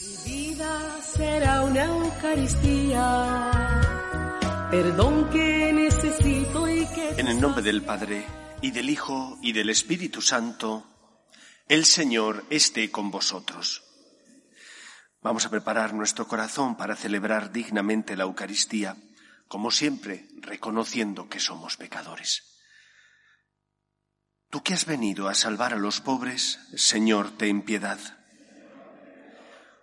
Mi vida será una Eucaristía, perdón que necesito y que... En el nombre del Padre, y del Hijo, y del Espíritu Santo, el Señor esté con vosotros. Vamos a preparar nuestro corazón para celebrar dignamente la Eucaristía, como siempre, reconociendo que somos pecadores. Tú que has venido a salvar a los pobres, Señor, ten piedad.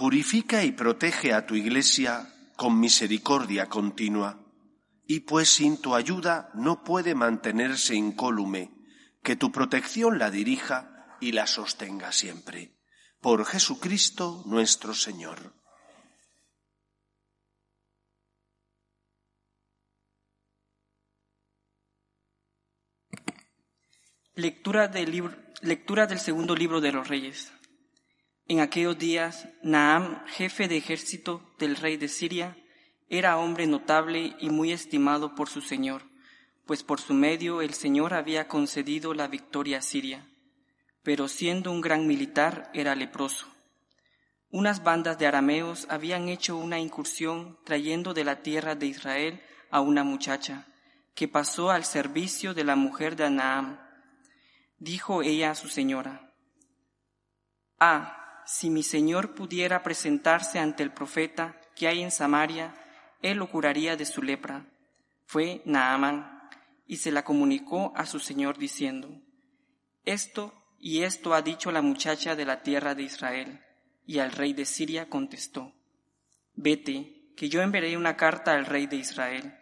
purifica y protege a tu Iglesia con misericordia continua, y pues sin tu ayuda no puede mantenerse incólume, que tu protección la dirija y la sostenga siempre. Por Jesucristo nuestro Señor. Lectura del, segundo libro de los Reyes. En aquellos días, Naam, jefe de ejército del rey de Siria, era hombre notable y muy estimado por su señor, pues por su medio el Señor había concedido la victoria a Siria. Pero siendo un gran militar, era leproso. Unas bandas de arameos habían hecho una incursión trayendo de la tierra de Israel a una muchacha, que pasó al servicio de la mujer de Naam Dijo ella a su señora, Ah, si mi señor pudiera presentarse ante el profeta que hay en Samaria, él lo curaría de su lepra. Fue Naamán y se la comunicó a su señor diciendo, Esto y esto ha dicho la muchacha de la tierra de Israel. Y al rey de Siria contestó, Vete, que yo enviaré una carta al rey de Israel.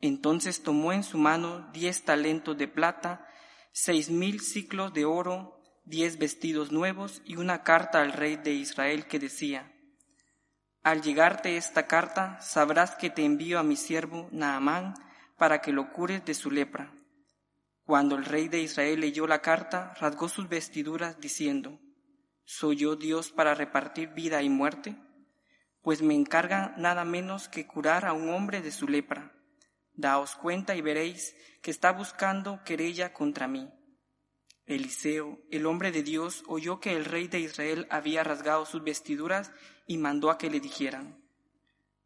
Entonces tomó en su mano diez talentos de plata seis mil ciclos de oro, diez vestidos nuevos y una carta al rey de Israel que decía, Al llegarte esta carta, sabrás que te envío a mi siervo Naamán para que lo cures de su lepra. Cuando el rey de Israel leyó la carta, rasgó sus vestiduras diciendo, ¿Soy yo Dios para repartir vida y muerte? Pues me encarga nada menos que curar a un hombre de su lepra. Daos cuenta y veréis que está buscando querella contra mí. Eliseo, el hombre de Dios, oyó que el rey de Israel había rasgado sus vestiduras y mandó a que le dijeran,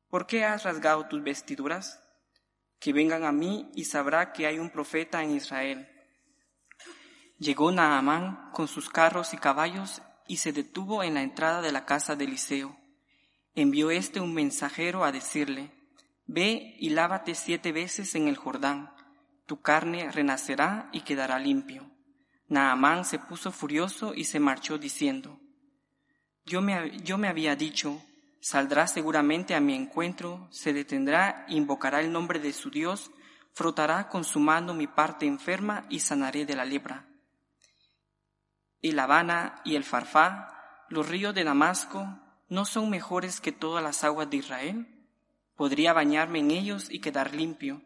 ¿por qué has rasgado tus vestiduras? Que vengan a mí y sabrá que hay un profeta en Israel. Llegó Naamán con sus carros y caballos y se detuvo en la entrada de la casa de Eliseo. Envió éste un mensajero a decirle, Ve y lávate siete veces en el Jordán, tu carne renacerá y quedará limpio. Naamán se puso furioso y se marchó diciendo, yo me, yo me había dicho, saldrá seguramente a mi encuentro, se detendrá, invocará el nombre de su Dios, frotará con su mano mi parte enferma y sanaré de la lepra. El Habana y el Farfá, los ríos de Damasco, ¿no son mejores que todas las aguas de Israel? Podría bañarme en ellos y quedar limpio.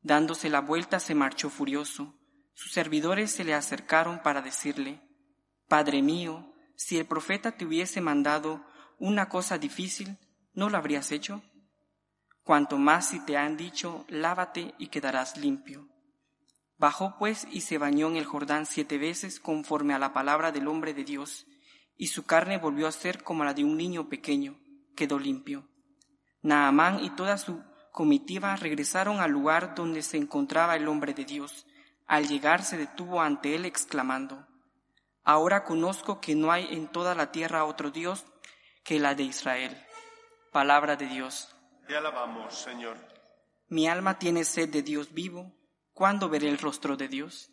Dándose la vuelta se marchó furioso. Sus servidores se le acercaron para decirle, Padre mío, si el profeta te hubiese mandado una cosa difícil, ¿no lo habrías hecho? Cuanto más si te han dicho, lávate y quedarás limpio. Bajó pues y se bañó en el Jordán siete veces conforme a la palabra del hombre de Dios, y su carne volvió a ser como la de un niño pequeño, quedó limpio. Naamán y toda su comitiva regresaron al lugar donde se encontraba el hombre de Dios. Al llegar se detuvo ante él exclamando, Ahora conozco que no hay en toda la tierra otro Dios que la de Israel. Palabra de Dios. Te alabamos, Señor. Mi alma tiene sed de Dios vivo. ¿Cuándo veré el rostro de Dios?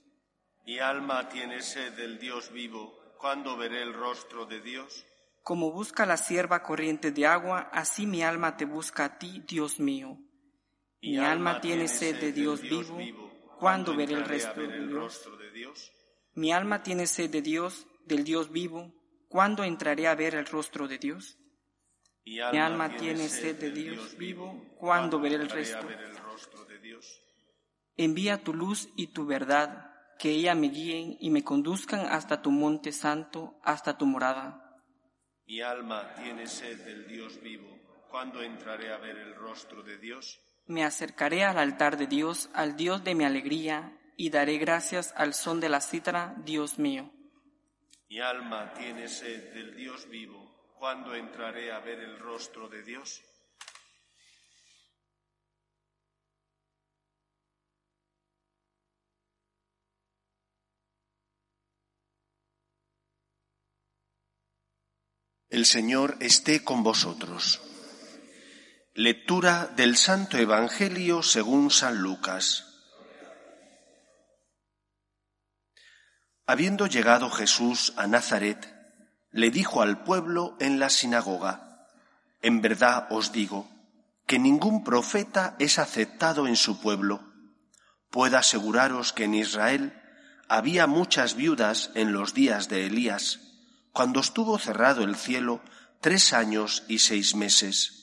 Mi alma tiene sed del Dios vivo. ¿Cuándo veré el rostro de Dios? Como busca la sierva corriente de agua, así mi alma te busca a ti, Dios mío. Mi, alma tiene sed de Dios, vivo. ¿Cuándo veré el resto de Dios? Mi alma tiene sed de Dios, del Dios vivo. ¿cuándo entraré a ver el rostro de Dios? Mi Mi alma tiene sed de Dios vivo, ¿cuándo veré el resto? ver el rostro de Dios? Envía tu luz y tu verdad, que ella me guíen y me conduzcan hasta tu monte santo, hasta tu morada. Mi alma tiene sed del Dios vivo. ¿Cuándo entraré a ver el rostro de Dios? Me acercaré al altar de Dios, al Dios de mi alegría, y daré gracias al son de la cítara, Dios mío. Mi alma tiene sed del Dios vivo. ¿Cuándo entraré a ver el rostro de Dios? El Señor esté con vosotros. Lectura del Santo Evangelio según San Lucas. Habiendo llegado Jesús a Nazaret, le dijo al pueblo en la sinagoga, En verdad os digo que ningún profeta es aceptado en su pueblo. Puedo aseguraros que en Israel había muchas viudas en los días de Elías, cuando estuvo cerrado el cielo tres años y seis meses,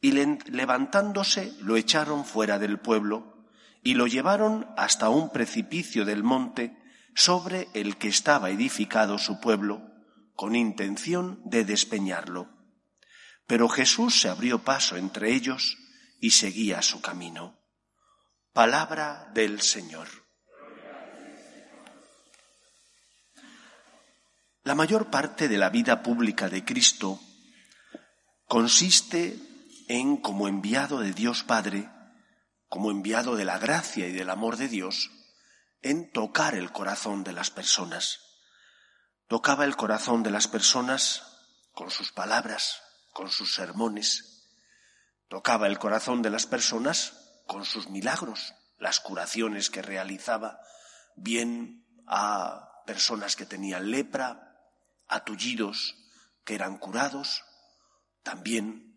y le- levantándose lo echaron fuera del pueblo y lo llevaron hasta un precipicio del monte sobre el que estaba edificado su pueblo, con intención de despeñarlo. Pero Jesús se abrió paso entre ellos y seguía su camino. Palabra del Señor. La mayor parte de la vida pública de Cristo consiste en, como enviado de Dios Padre, como enviado de la gracia y del amor de Dios, en tocar el corazón de las personas. Tocaba el corazón de las personas con sus palabras, con sus sermones. Tocaba el corazón de las personas con sus milagros, las curaciones que realizaba, bien a personas que tenían lepra, a tullidos que eran curados. También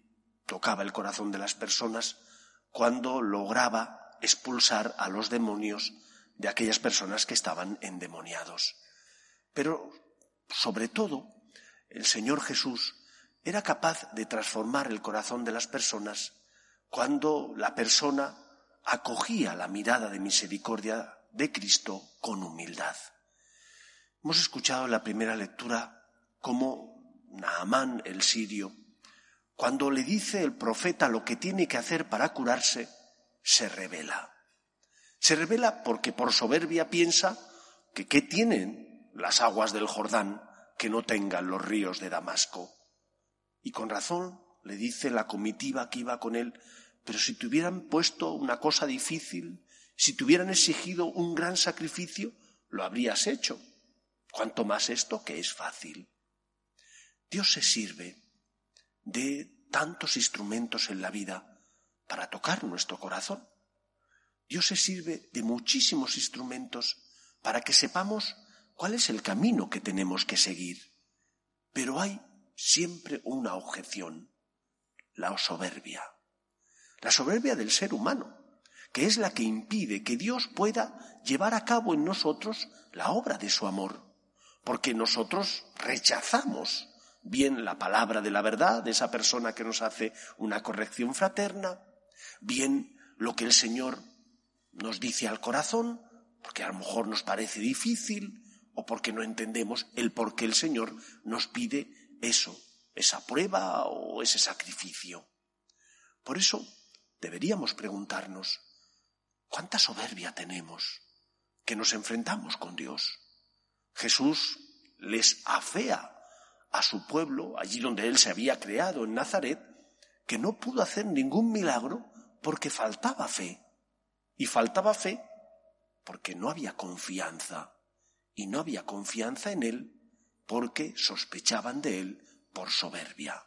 tocaba el corazón de las personas cuando lograba expulsar a los demonios de aquellas personas que estaban endemoniados. Pero, sobre todo, el Señor Jesús era capaz de transformar el corazón de las personas cuando la persona acogía la mirada de misericordia de Cristo con humildad. Hemos escuchado en la primera lectura cómo Naamán el sirio, cuando le dice el profeta lo que tiene que hacer para curarse, se revela. Se revela porque por soberbia piensa que qué tienen las aguas del Jordán que no tengan los ríos de Damasco. Y con razón le dice la comitiva que iba con él, pero si te hubieran puesto una cosa difícil, si te hubieran exigido un gran sacrificio, lo habrías hecho. Cuanto más esto que es fácil. Dios se sirve de tantos instrumentos en la vida para tocar nuestro corazón. Dios se sirve de muchísimos instrumentos para que sepamos cuál es el camino que tenemos que seguir. Pero hay siempre una objeción, la soberbia. La soberbia del ser humano, que es la que impide que Dios pueda llevar a cabo en nosotros la obra de su amor, porque nosotros rechazamos bien la palabra de la verdad de esa persona que nos hace una corrección fraterna, bien lo que el Señor nos dice al corazón, porque a lo mejor nos parece difícil o porque no entendemos el por qué el Señor nos pide eso, esa prueba o ese sacrificio. Por eso deberíamos preguntarnos, ¿cuánta soberbia tenemos que nos enfrentamos con Dios? Jesús les afea a su pueblo, allí donde él se había creado, en Nazaret, que no pudo hacer ningún milagro porque faltaba fe. Y faltaba fe porque no había confianza. Y no había confianza en él porque sospechaban de él por soberbia.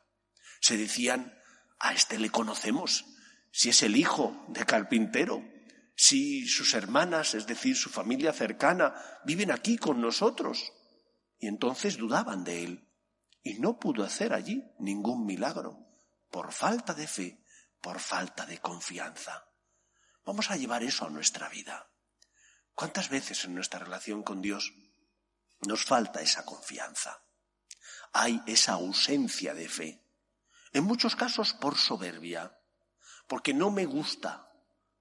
Se decían, a este le conocemos, si es el hijo de carpintero, si sus hermanas, es decir, su familia cercana, viven aquí con nosotros. Y entonces dudaban de él. Y no pudo hacer allí ningún milagro, por falta de fe, por falta de confianza. Vamos a llevar eso a nuestra vida. ¿Cuántas veces en nuestra relación con Dios nos falta esa confianza? Hay esa ausencia de fe. En muchos casos por soberbia, porque no me gusta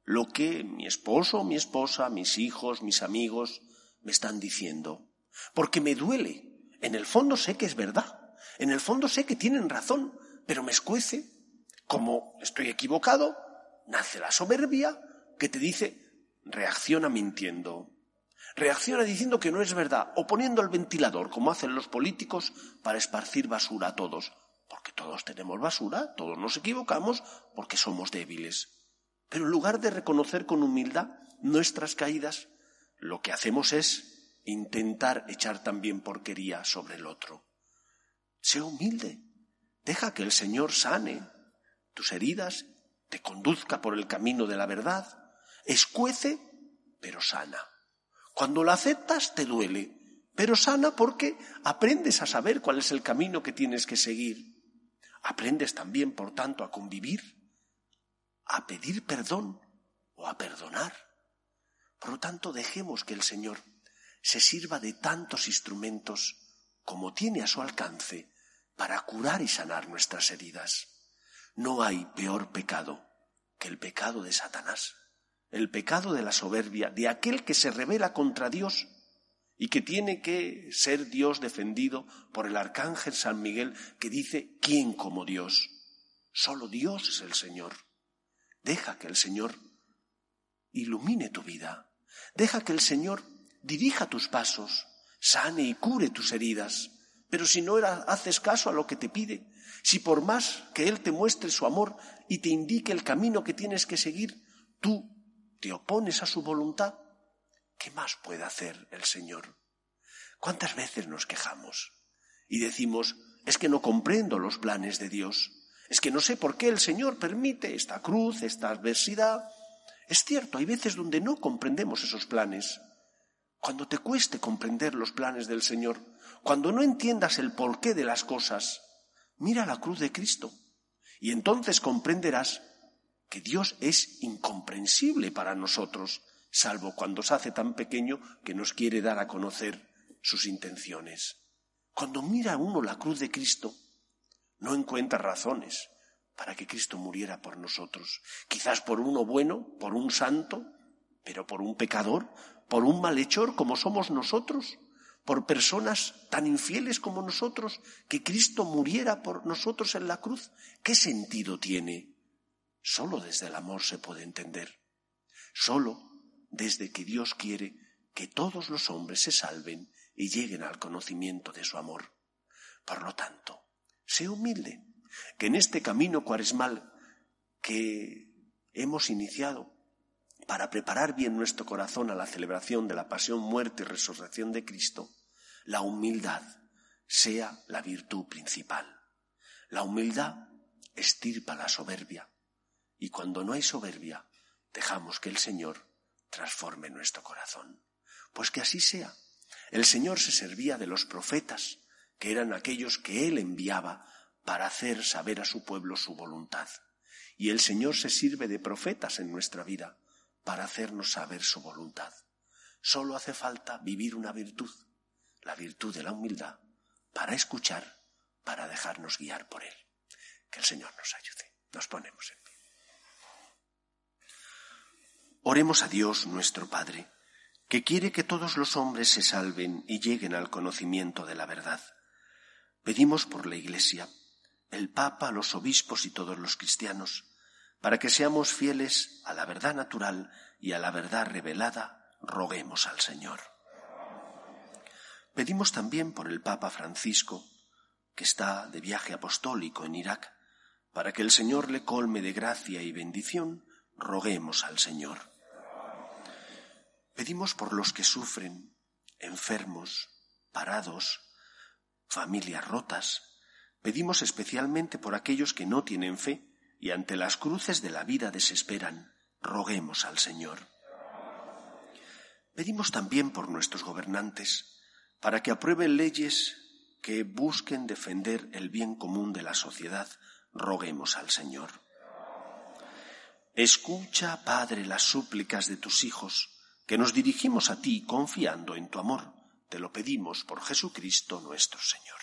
lo que mi esposo, mi esposa, mis hijos, mis amigos me están diciendo, porque me duele. En el fondo sé que es verdad, en el fondo sé que tienen razón, pero me escuece. Como estoy equivocado, nace la soberbia que te dice, reacciona mintiendo, reacciona diciendo que no es verdad, o poniendo el ventilador, como hacen los políticos, para esparcir basura a todos porque todos tenemos basura, todos nos equivocamos, porque somos débiles. Pero en lugar de reconocer con humildad nuestras caídas, lo que hacemos es intentar echar también porquería sobre el otro. Sé humilde, deja que el Señor sane tus heridas, te conduzca por el camino de la verdad, escuece, pero sana. Cuando lo aceptas te duele, pero sana porque aprendes a saber cuál es el camino que tienes que seguir. Aprendes también, por tanto, a convivir, a pedir perdón o a perdonar. Por lo tanto, dejemos que el Señor se sirva de tantos instrumentos como tiene a su alcance para curar y sanar nuestras heridas. No hay peor pecado que el pecado de Satanás, el pecado de la soberbia, de aquel que se revela contra Dios y que tiene que ser Dios defendido por el arcángel San Miguel que dice, ¿quién como Dios? Solo Dios es el Señor. Deja que el Señor ilumine tu vida. Deja que el Señor dirija tus pasos, sane y cure tus heridas. Pero si no haces caso a lo que te pide, si por más que Él te muestre su amor y te indique el camino que tienes que seguir, tú te opones a su voluntad, ¿Qué más puede hacer el Señor? ¿Cuántas veces nos quejamos y decimos, es que no comprendo los planes de Dios? Es que no sé por qué el Señor permite esta cruz, esta adversidad. Es cierto, hay veces donde no comprendemos esos planes. Cuando te cueste comprender los planes del Señor, cuando no entiendas el porqué de las cosas, mira la cruz de Cristo y entonces comprenderás que Dios es incomprensible para nosotros salvo cuando se hace tan pequeño que nos quiere dar a conocer sus intenciones. Cuando mira uno la cruz de Cristo, no encuentra razones para que Cristo muriera por nosotros. Quizás por uno bueno, por un santo, pero por un pecador, por un malhechor como somos nosotros, por personas tan infieles como nosotros, que Cristo muriera por nosotros en la cruz. ¿Qué sentido tiene? Solo desde el amor se puede entender. Solo desde que Dios quiere que todos los hombres se salven y lleguen al conocimiento de su amor. Por lo tanto, sé humilde, que en este camino cuaresmal que hemos iniciado para preparar bien nuestro corazón a la celebración de la pasión, muerte y resurrección de Cristo, la humildad sea la virtud principal. La humildad estirpa la soberbia y cuando no hay soberbia, dejamos que el Señor transforme nuestro corazón. Pues que así sea. El Señor se servía de los profetas, que eran aquellos que Él enviaba para hacer saber a su pueblo su voluntad. Y el Señor se sirve de profetas en nuestra vida para hacernos saber su voluntad. Solo hace falta vivir una virtud, la virtud de la humildad, para escuchar, para dejarnos guiar por Él. Que el Señor nos ayude. Nos ponemos en Oremos a Dios nuestro Padre, que quiere que todos los hombres se salven y lleguen al conocimiento de la verdad. Pedimos por la Iglesia, el Papa, los obispos y todos los cristianos, para que seamos fieles a la verdad natural y a la verdad revelada, roguemos al Señor. Pedimos también por el Papa Francisco, que está de viaje apostólico en Irak, para que el Señor le colme de gracia y bendición, roguemos al Señor. Pedimos por los que sufren, enfermos, parados, familias rotas. Pedimos especialmente por aquellos que no tienen fe y ante las cruces de la vida desesperan. Roguemos al Señor. Pedimos también por nuestros gobernantes, para que aprueben leyes que busquen defender el bien común de la sociedad. Roguemos al Señor. Escucha, Padre, las súplicas de tus hijos, que nos dirigimos a ti confiando en tu amor. Te lo pedimos por Jesucristo nuestro Señor.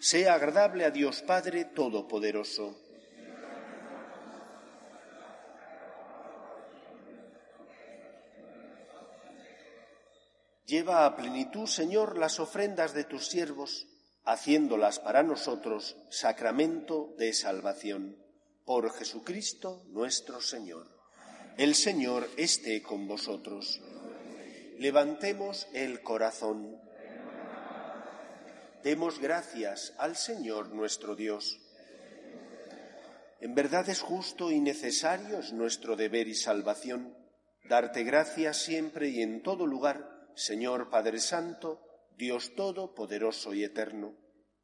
sea agradable a Dios Padre Todopoderoso. Lleva a plenitud, Señor, las ofrendas de tus siervos, haciéndolas para nosotros sacramento de salvación. Por Jesucristo nuestro Señor. El Señor esté con vosotros. Levantemos el corazón. Demos gracias al Señor nuestro Dios. En verdad es justo y necesario, es nuestro deber y salvación, darte gracias siempre y en todo lugar, Señor Padre Santo, Dios Todopoderoso y Eterno,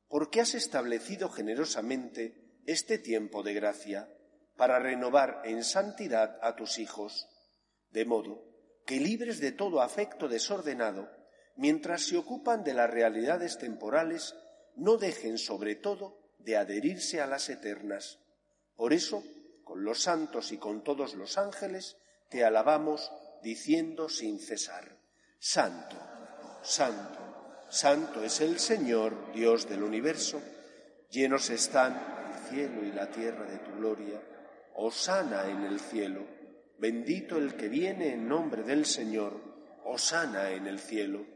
porque has establecido generosamente este tiempo de gracia para renovar en santidad a tus hijos, de modo que libres de todo afecto desordenado, mientras se ocupan de las realidades temporales, no dejen sobre todo de adherirse a las eternas. Por eso, con los santos y con todos los ángeles, te alabamos diciendo sin cesar, Santo, Santo, Santo es el Señor, Dios del universo, llenos están el cielo y la tierra de tu gloria, Osana en el cielo, bendito el que viene en nombre del Señor, Osana en el cielo.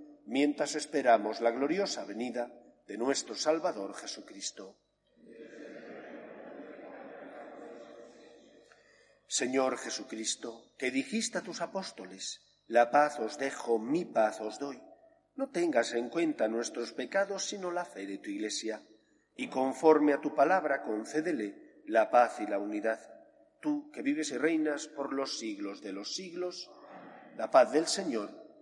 mientras esperamos la gloriosa venida de nuestro Salvador Jesucristo. Señor Jesucristo, que dijiste a tus apóstoles, la paz os dejo, mi paz os doy. No tengas en cuenta nuestros pecados, sino la fe de tu Iglesia, y conforme a tu palabra concédele la paz y la unidad. Tú, que vives y reinas por los siglos de los siglos, la paz del Señor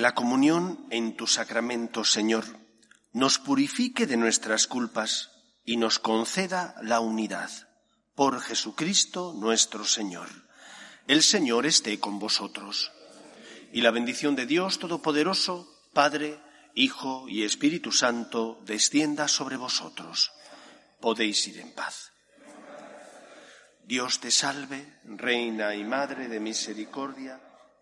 La comunión en tu sacramento, Señor, nos purifique de nuestras culpas y nos conceda la unidad. Por Jesucristo nuestro Señor. El Señor esté con vosotros. Y la bendición de Dios Todopoderoso, Padre, Hijo y Espíritu Santo, descienda sobre vosotros. Podéis ir en paz. Dios te salve, Reina y Madre de Misericordia,